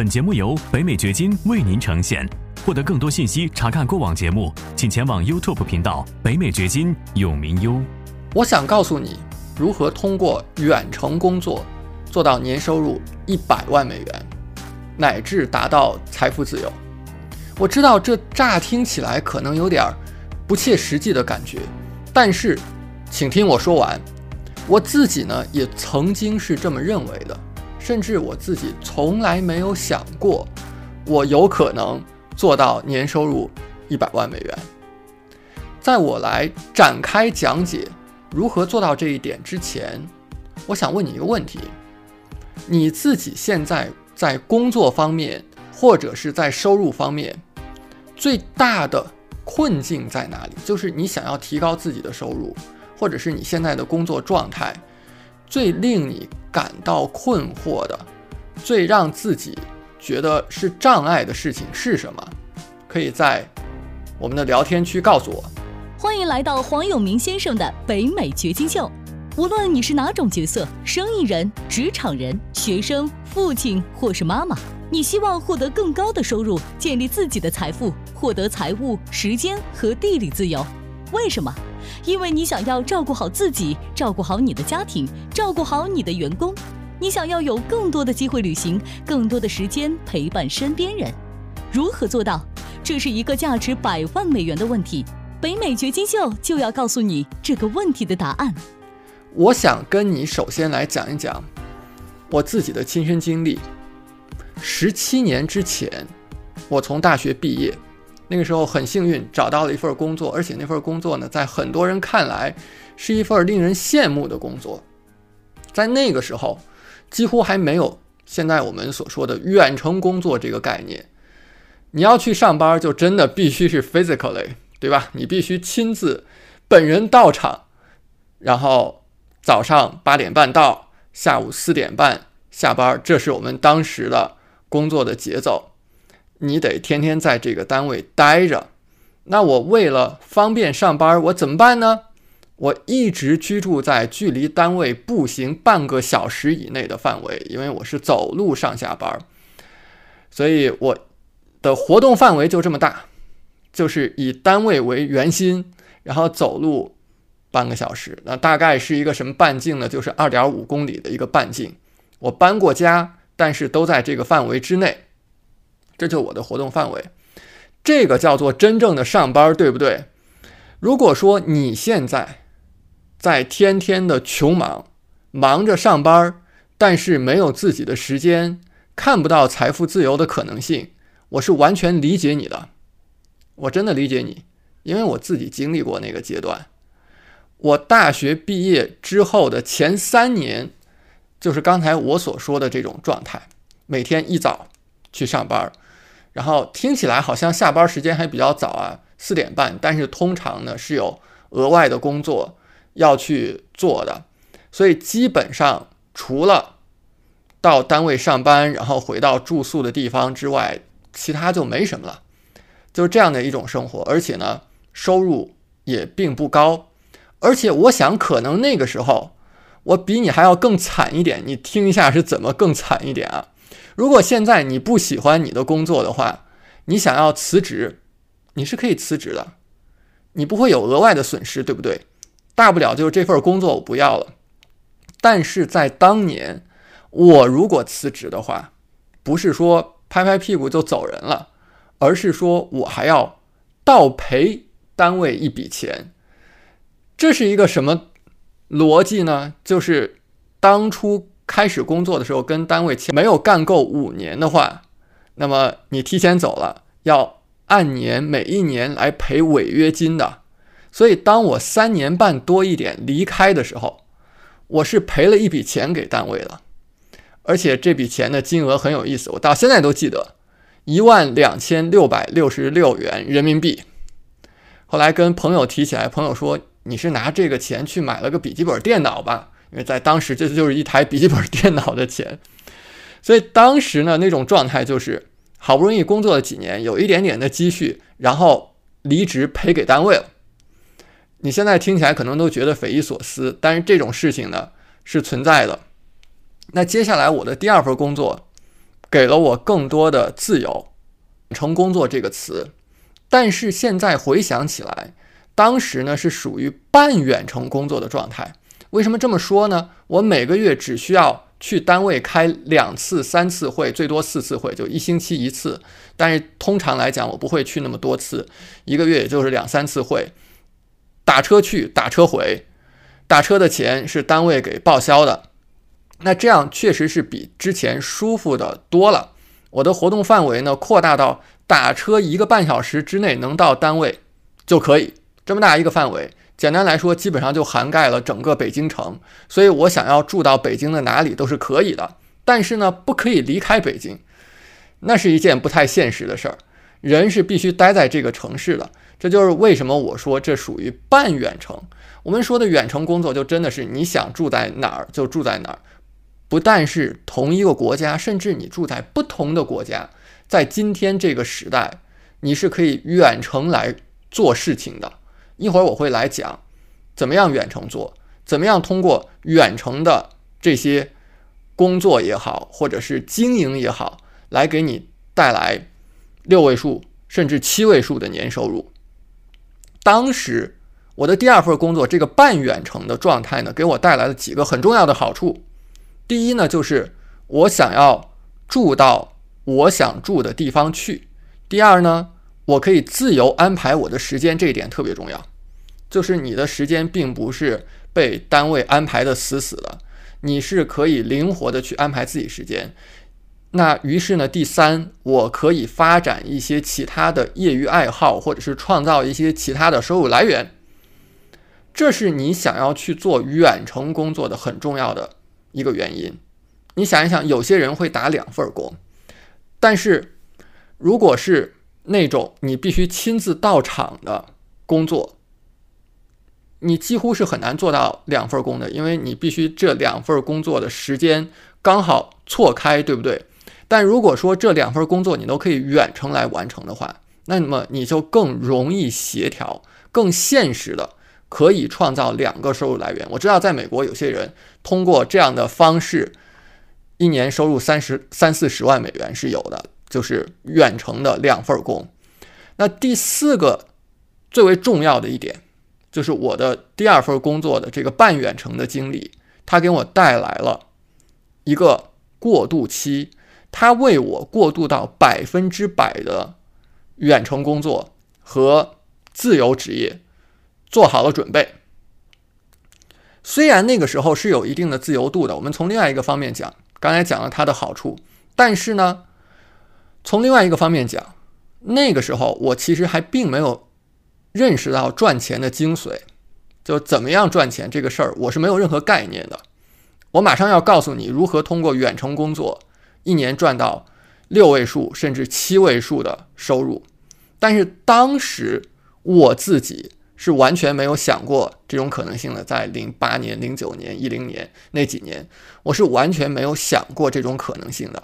本节目由北美掘金为您呈现。获得更多信息，查看过往节目，请前往 YouTube 频道“北美掘金”永明优。我想告诉你，如何通过远程工作做到年收入一百万美元，乃至达到财富自由。我知道这乍听起来可能有点不切实际的感觉，但是，请听我说完。我自己呢，也曾经是这么认为的，甚至我自己从来没有想过，我有可能做到年收入一百万美元。在我来展开讲解如何做到这一点之前，我想问你一个问题：你自己现在在工作方面，或者是在收入方面，最大的困境在哪里？就是你想要提高自己的收入。或者是你现在的工作状态，最令你感到困惑的，最让自己觉得是障碍的事情是什么？可以在我们的聊天区告诉我。欢迎来到黄永明先生的北美掘金秀。无论你是哪种角色，生意人、职场人、学生、父亲或是妈妈，你希望获得更高的收入，建立自己的财富，获得财务、时间和地理自由。为什么？因为你想要照顾好自己，照顾好你的家庭，照顾好你的员工，你想要有更多的机会旅行，更多的时间陪伴身边人。如何做到？这是一个价值百万美元的问题。北美掘金秀就要告诉你这个问题的答案。我想跟你首先来讲一讲我自己的亲身经历。十七年之前，我从大学毕业。那个时候很幸运找到了一份工作，而且那份工作呢，在很多人看来是一份令人羡慕的工作。在那个时候，几乎还没有现在我们所说的远程工作这个概念。你要去上班，就真的必须是 physically，对吧？你必须亲自本人到场，然后早上八点半到，下午四点半下班，这是我们当时的工作的节奏。你得天天在这个单位待着，那我为了方便上班，我怎么办呢？我一直居住在距离单位步行半个小时以内的范围，因为我是走路上下班，所以我的活动范围就这么大，就是以单位为圆心，然后走路半个小时，那大概是一个什么半径呢？就是二点五公里的一个半径。我搬过家，但是都在这个范围之内。这就是我的活动范围，这个叫做真正的上班，对不对？如果说你现在在天天的穷忙，忙着上班，但是没有自己的时间，看不到财富自由的可能性，我是完全理解你的，我真的理解你，因为我自己经历过那个阶段。我大学毕业之后的前三年，就是刚才我所说的这种状态，每天一早去上班。然后听起来好像下班时间还比较早啊，四点半。但是通常呢是有额外的工作要去做的，所以基本上除了到单位上班，然后回到住宿的地方之外，其他就没什么了。就是这样的一种生活，而且呢收入也并不高。而且我想，可能那个时候我比你还要更惨一点。你听一下是怎么更惨一点啊？如果现在你不喜欢你的工作的话，你想要辞职，你是可以辞职的，你不会有额外的损失，对不对？大不了就是这份工作我不要了。但是在当年，我如果辞职的话，不是说拍拍屁股就走人了，而是说我还要倒赔单位一笔钱。这是一个什么逻辑呢？就是当初。开始工作的时候跟单位签没有干够五年的话，那么你提前走了，要按年每一年来赔违约金的。所以当我三年半多一点离开的时候，我是赔了一笔钱给单位了，而且这笔钱的金额很有意思，我到现在都记得，一万两千六百六十六元人民币。后来跟朋友提起来，朋友说你是拿这个钱去买了个笔记本电脑吧。因为在当时，这就是一台笔记本电脑的钱，所以当时呢，那种状态就是好不容易工作了几年，有一点点的积蓄，然后离职赔给单位了。你现在听起来可能都觉得匪夷所思，但是这种事情呢是存在的。那接下来我的第二份工作给了我更多的自由。远程工作这个词，但是现在回想起来，当时呢是属于半远程工作的状态。为什么这么说呢？我每个月只需要去单位开两次、三次会，最多四次会，就一星期一次。但是通常来讲，我不会去那么多次，一个月也就是两三次会。打车去，打车回，打车的钱是单位给报销的。那这样确实是比之前舒服的多了。我的活动范围呢，扩大到打车一个半小时之内能到单位就可以，这么大一个范围。简单来说，基本上就涵盖了整个北京城，所以我想要住到北京的哪里都是可以的。但是呢，不可以离开北京，那是一件不太现实的事儿。人是必须待在这个城市的，这就是为什么我说这属于半远程。我们说的远程工作，就真的是你想住在哪儿就住在哪儿，不但是同一个国家，甚至你住在不同的国家，在今天这个时代，你是可以远程来做事情的。一会儿我会来讲，怎么样远程做，怎么样通过远程的这些工作也好，或者是经营也好，来给你带来六位数甚至七位数的年收入。当时我的第二份工作这个半远程的状态呢，给我带来了几个很重要的好处。第一呢，就是我想要住到我想住的地方去；第二呢，我可以自由安排我的时间，这一点特别重要。就是你的时间并不是被单位安排的死死的，你是可以灵活的去安排自己时间。那于是呢，第三，我可以发展一些其他的业余爱好，或者是创造一些其他的收入来源。这是你想要去做远程工作的很重要的一个原因。你想一想，有些人会打两份工，但是如果是那种你必须亲自到场的工作。你几乎是很难做到两份工的，因为你必须这两份工作的时间刚好错开，对不对？但如果说这两份工作你都可以远程来完成的话，那么你就更容易协调，更现实的可以创造两个收入来源。我知道在美国有些人通过这样的方式，一年收入三十三四十万美元是有的，就是远程的两份工。那第四个最为重要的一点。就是我的第二份工作的这个半远程的经历，它给我带来了一个过渡期，它为我过渡到百分之百的远程工作和自由职业做好了准备。虽然那个时候是有一定的自由度的，我们从另外一个方面讲，刚才讲了它的好处，但是呢，从另外一个方面讲，那个时候我其实还并没有。认识到赚钱的精髓，就怎么样赚钱这个事儿，我是没有任何概念的。我马上要告诉你如何通过远程工作，一年赚到六位数甚至七位数的收入。但是当时我自己是完全没有想过这种可能性的。在零八年、零九年、一零年那几年，我是完全没有想过这种可能性的。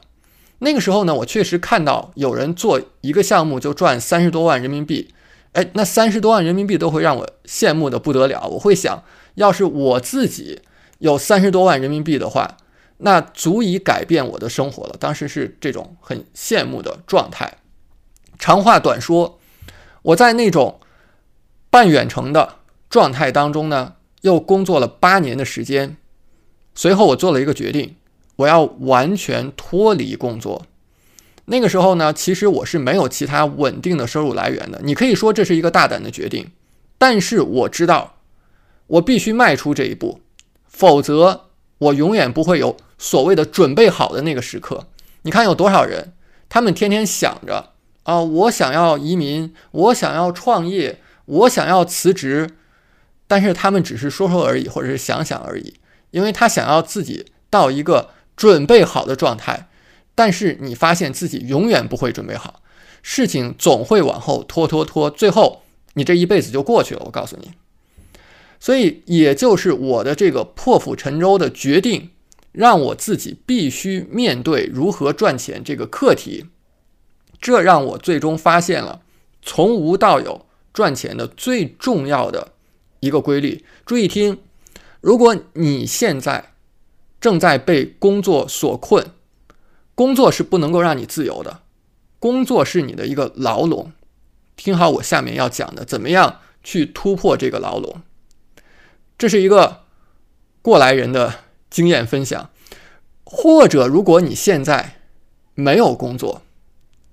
那个时候呢，我确实看到有人做一个项目就赚三十多万人民币。哎，那三十多万人民币都会让我羡慕的不得了。我会想，要是我自己有三十多万人民币的话，那足以改变我的生活了。当时是这种很羡慕的状态。长话短说，我在那种半远程的状态当中呢，又工作了八年的时间。随后我做了一个决定，我要完全脱离工作。那个时候呢，其实我是没有其他稳定的收入来源的。你可以说这是一个大胆的决定，但是我知道，我必须迈出这一步，否则我永远不会有所谓的准备好的那个时刻。你看有多少人，他们天天想着啊，我想要移民，我想要创业，我想要辞职，但是他们只是说说而已，或者是想想而已，因为他想要自己到一个准备好的状态。但是你发现自己永远不会准备好，事情总会往后拖拖拖，最后你这一辈子就过去了。我告诉你，所以也就是我的这个破釜沉舟的决定，让我自己必须面对如何赚钱这个课题。这让我最终发现了从无到有赚钱的最重要的一个规律。注意听，如果你现在正在被工作所困，工作是不能够让你自由的，工作是你的一个牢笼。听好，我下面要讲的，怎么样去突破这个牢笼？这是一个过来人的经验分享，或者如果你现在没有工作，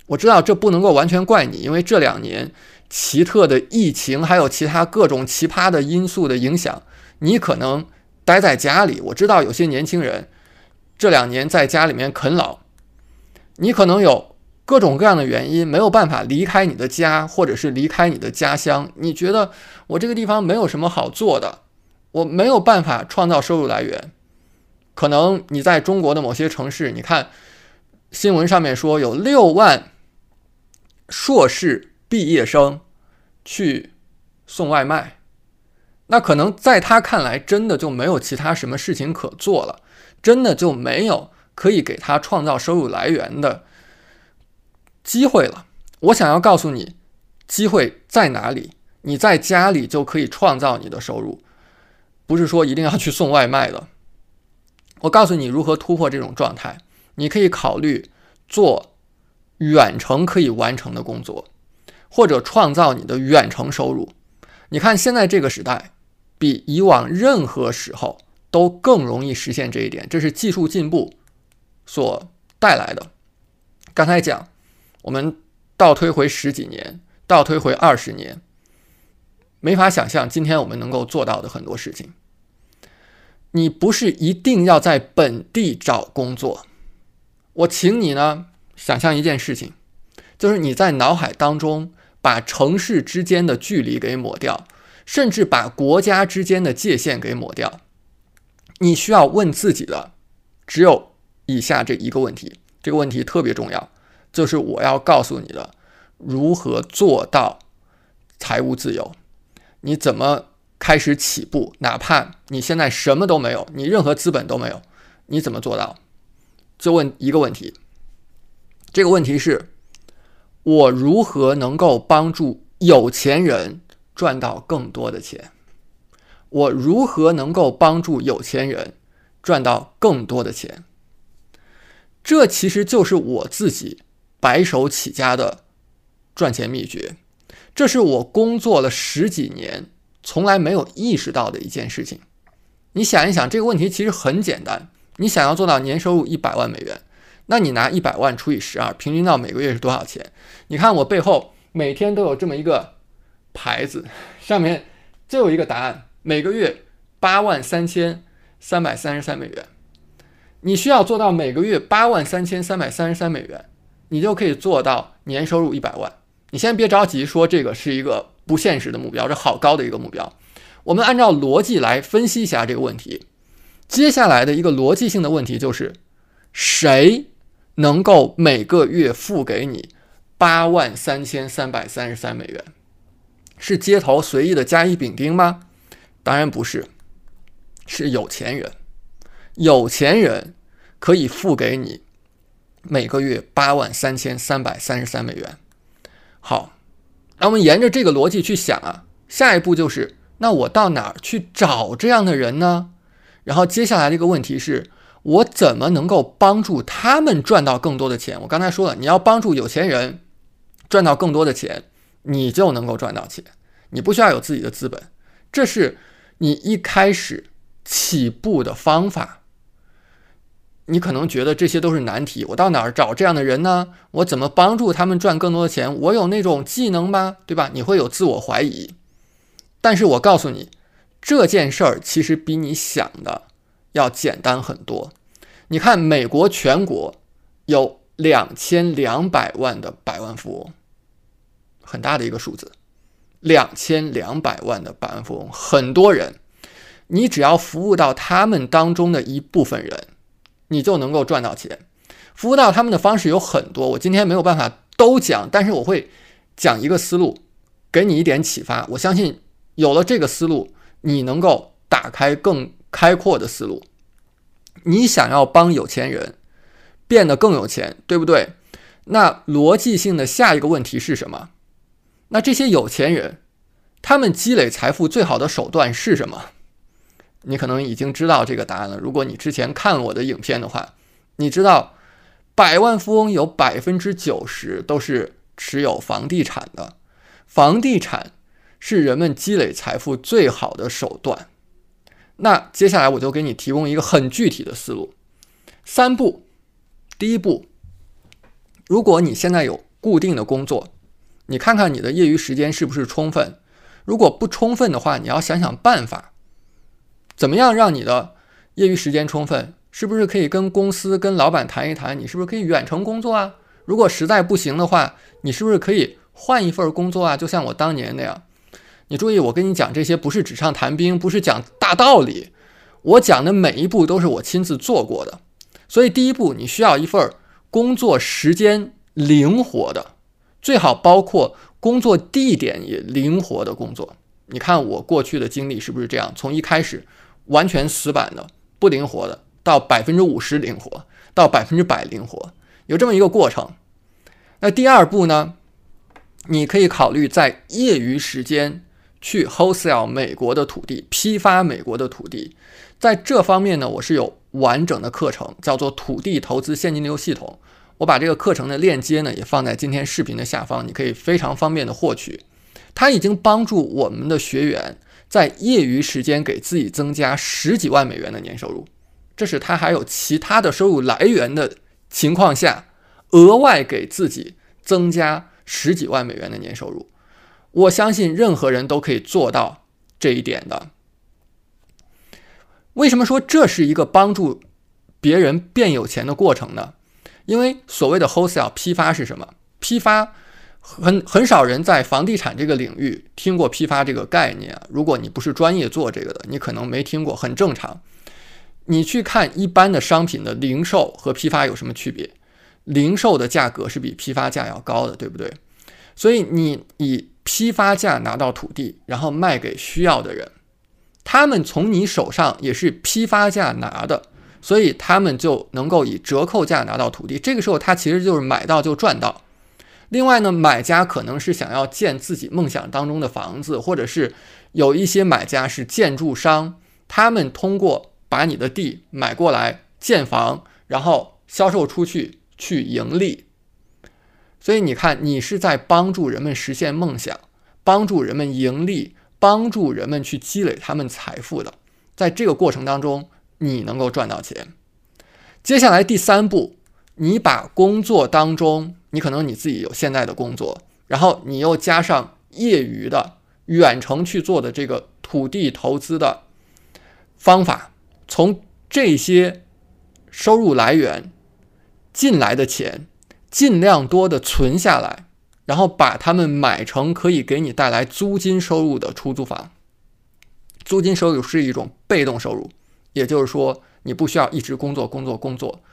我知道这不能够完全怪你，因为这两年奇特的疫情还有其他各种奇葩的因素的影响，你可能待在家里。我知道有些年轻人这两年在家里面啃老，你可能有。各种各样的原因没有办法离开你的家，或者是离开你的家乡。你觉得我这个地方没有什么好做的，我没有办法创造收入来源。可能你在中国的某些城市，你看新闻上面说有六万硕士毕业生去送外卖，那可能在他看来，真的就没有其他什么事情可做了，真的就没有可以给他创造收入来源的。机会了，我想要告诉你，机会在哪里？你在家里就可以创造你的收入，不是说一定要去送外卖的。我告诉你如何突破这种状态，你可以考虑做远程可以完成的工作，或者创造你的远程收入。你看现在这个时代，比以往任何时候都更容易实现这一点，这是技术进步所带来的。刚才讲。我们倒推回十几年，倒推回二十年，没法想象今天我们能够做到的很多事情。你不是一定要在本地找工作，我请你呢想象一件事情，就是你在脑海当中把城市之间的距离给抹掉，甚至把国家之间的界限给抹掉。你需要问自己的只有以下这一个问题，这个问题特别重要。就是我要告诉你的，如何做到财务自由？你怎么开始起步？哪怕你现在什么都没有，你任何资本都没有，你怎么做到？就问一个问题，这个问题是：我如何能够帮助有钱人赚到更多的钱？我如何能够帮助有钱人赚到更多的钱？这其实就是我自己。白手起家的赚钱秘诀，这是我工作了十几年从来没有意识到的一件事情。你想一想，这个问题其实很简单。你想要做到年收入一百万美元，那你拿一百万除以十二，平均到每个月是多少钱？你看我背后每天都有这么一个牌子，上面就有一个答案：每个月八万三千三百三十三美元。你需要做到每个月八万三千三百三十三美元。你就可以做到年收入一百万。你先别着急说这个是一个不现实的目标，这好高的一个目标。我们按照逻辑来分析一下这个问题。接下来的一个逻辑性的问题就是：谁能够每个月付给你八万三千三百三十三美元？是街头随意的甲乙丙丁吗？当然不是，是有钱人。有钱人可以付给你。每个月八万三千三百三十三美元。好，那我们沿着这个逻辑去想啊，下一步就是，那我到哪儿去找这样的人呢？然后接下来的一个问题是，我怎么能够帮助他们赚到更多的钱？我刚才说了，你要帮助有钱人赚到更多的钱，你就能够赚到钱。你不需要有自己的资本，这是你一开始起步的方法。你可能觉得这些都是难题，我到哪儿找这样的人呢？我怎么帮助他们赚更多的钱？我有那种技能吗？对吧？你会有自我怀疑。但是我告诉你，这件事儿其实比你想的要简单很多。你看，美国全国有两千两百万的百万富翁，很大的一个数字，两千两百万的百万富翁，很多人，你只要服务到他们当中的一部分人。你就能够赚到钱。服务到他们的方式有很多，我今天没有办法都讲，但是我会讲一个思路，给你一点启发。我相信有了这个思路，你能够打开更开阔的思路。你想要帮有钱人变得更有钱，对不对？那逻辑性的下一个问题是什么？那这些有钱人，他们积累财富最好的手段是什么？你可能已经知道这个答案了。如果你之前看我的影片的话，你知道百万富翁有百分之九十都是持有房地产的，房地产是人们积累财富最好的手段。那接下来我就给你提供一个很具体的思路，三步。第一步，如果你现在有固定的工作，你看看你的业余时间是不是充分。如果不充分的话，你要想想办法，怎么样让你的业余时间充分？是不是可以跟公司、跟老板谈一谈？你是不是可以远程工作啊？如果实在不行的话，你是不是可以换一份工作啊？就像我当年那样。你注意，我跟你讲这些不是纸上谈兵，不是讲大道理，我讲的每一步都是我亲自做过的。所以第一步，你需要一份工作时间灵活的，最好包括工作地点也灵活的工作。你看我过去的经历是不是这样？从一开始完全死板的、不灵活的。到百分之五十灵活，到百分之百灵活，有这么一个过程。那第二步呢？你可以考虑在业余时间去 wholesale 美国的土地，批发美国的土地。在这方面呢，我是有完整的课程，叫做土地投资现金流系统。我把这个课程的链接呢，也放在今天视频的下方，你可以非常方便的获取。它已经帮助我们的学员在业余时间给自己增加十几万美元的年收入。这是他还有其他的收入来源的情况下，额外给自己增加十几万美元的年收入。我相信任何人都可以做到这一点的。为什么说这是一个帮助别人变有钱的过程呢？因为所谓的 wholesale 批发是什么？批发很很少人在房地产这个领域听过批发这个概念啊。如果你不是专业做这个的，你可能没听过，很正常。你去看一般的商品的零售和批发有什么区别？零售的价格是比批发价要高的，对不对？所以你以批发价拿到土地，然后卖给需要的人，他们从你手上也是批发价拿的，所以他们就能够以折扣价拿到土地。这个时候他其实就是买到就赚到。另外呢，买家可能是想要建自己梦想当中的房子，或者是有一些买家是建筑商，他们通过。把你的地买过来建房，然后销售出去去盈利。所以你看，你是在帮助人们实现梦想，帮助人们盈利，帮助人们去积累他们财富的。在这个过程当中，你能够赚到钱。接下来第三步，你把工作当中，你可能你自己有现在的工作，然后你又加上业余的远程去做的这个土地投资的方法。从这些收入来源进来的钱，尽量多的存下来，然后把它们买成可以给你带来租金收入的出租房。租金收入是一种被动收入，也就是说，你不需要一直工作、工作、工作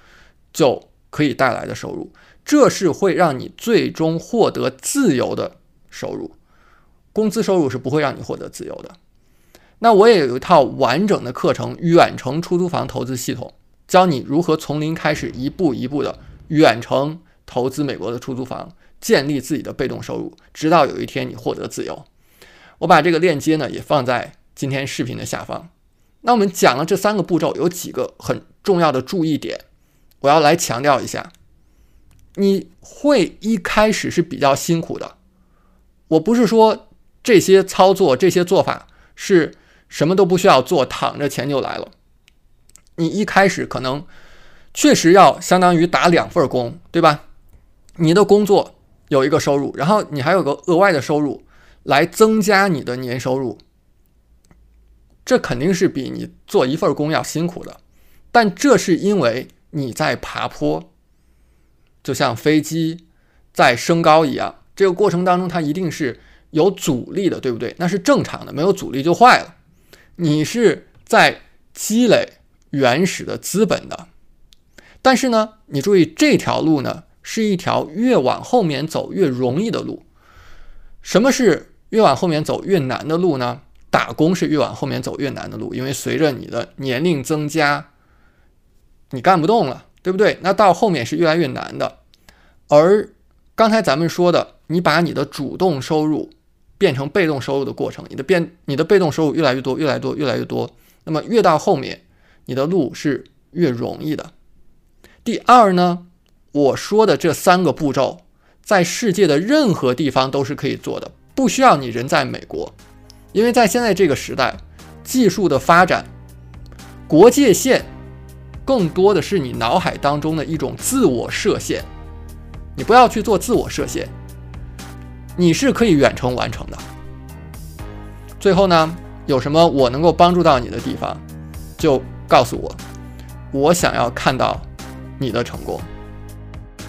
就可以带来的收入。这是会让你最终获得自由的收入。工资收入是不会让你获得自由的。那我也有一套完整的课程，远程出租房投资系统，教你如何从零开始，一步一步的远程投资美国的出租房，建立自己的被动收入，直到有一天你获得自由。我把这个链接呢也放在今天视频的下方。那我们讲了这三个步骤，有几个很重要的注意点，我要来强调一下。你会一开始是比较辛苦的，我不是说这些操作、这些做法是。什么都不需要做，躺着钱就来了。你一开始可能确实要相当于打两份工，对吧？你的工作有一个收入，然后你还有个额外的收入来增加你的年收入，这肯定是比你做一份工要辛苦的。但这是因为你在爬坡，就像飞机在升高一样，这个过程当中它一定是有阻力的，对不对？那是正常的，没有阻力就坏了。你是在积累原始的资本的，但是呢，你注意这条路呢是一条越往后面走越容易的路。什么是越往后面走越难的路呢？打工是越往后面走越难的路，因为随着你的年龄增加，你干不动了，对不对？那到后面是越来越难的。而刚才咱们说的，你把你的主动收入。变成被动收入的过程，你的变你的被动收入越来越多，越来越多，越来越多。那么越到后面，你的路是越容易的。第二呢，我说的这三个步骤，在世界的任何地方都是可以做的，不需要你人在美国，因为在现在这个时代，技术的发展，国界线更多的是你脑海当中的一种自我设限，你不要去做自我设限，你是可以远程完成的。最后呢，有什么我能够帮助到你的地方，就告诉我，我想要看到你的成功。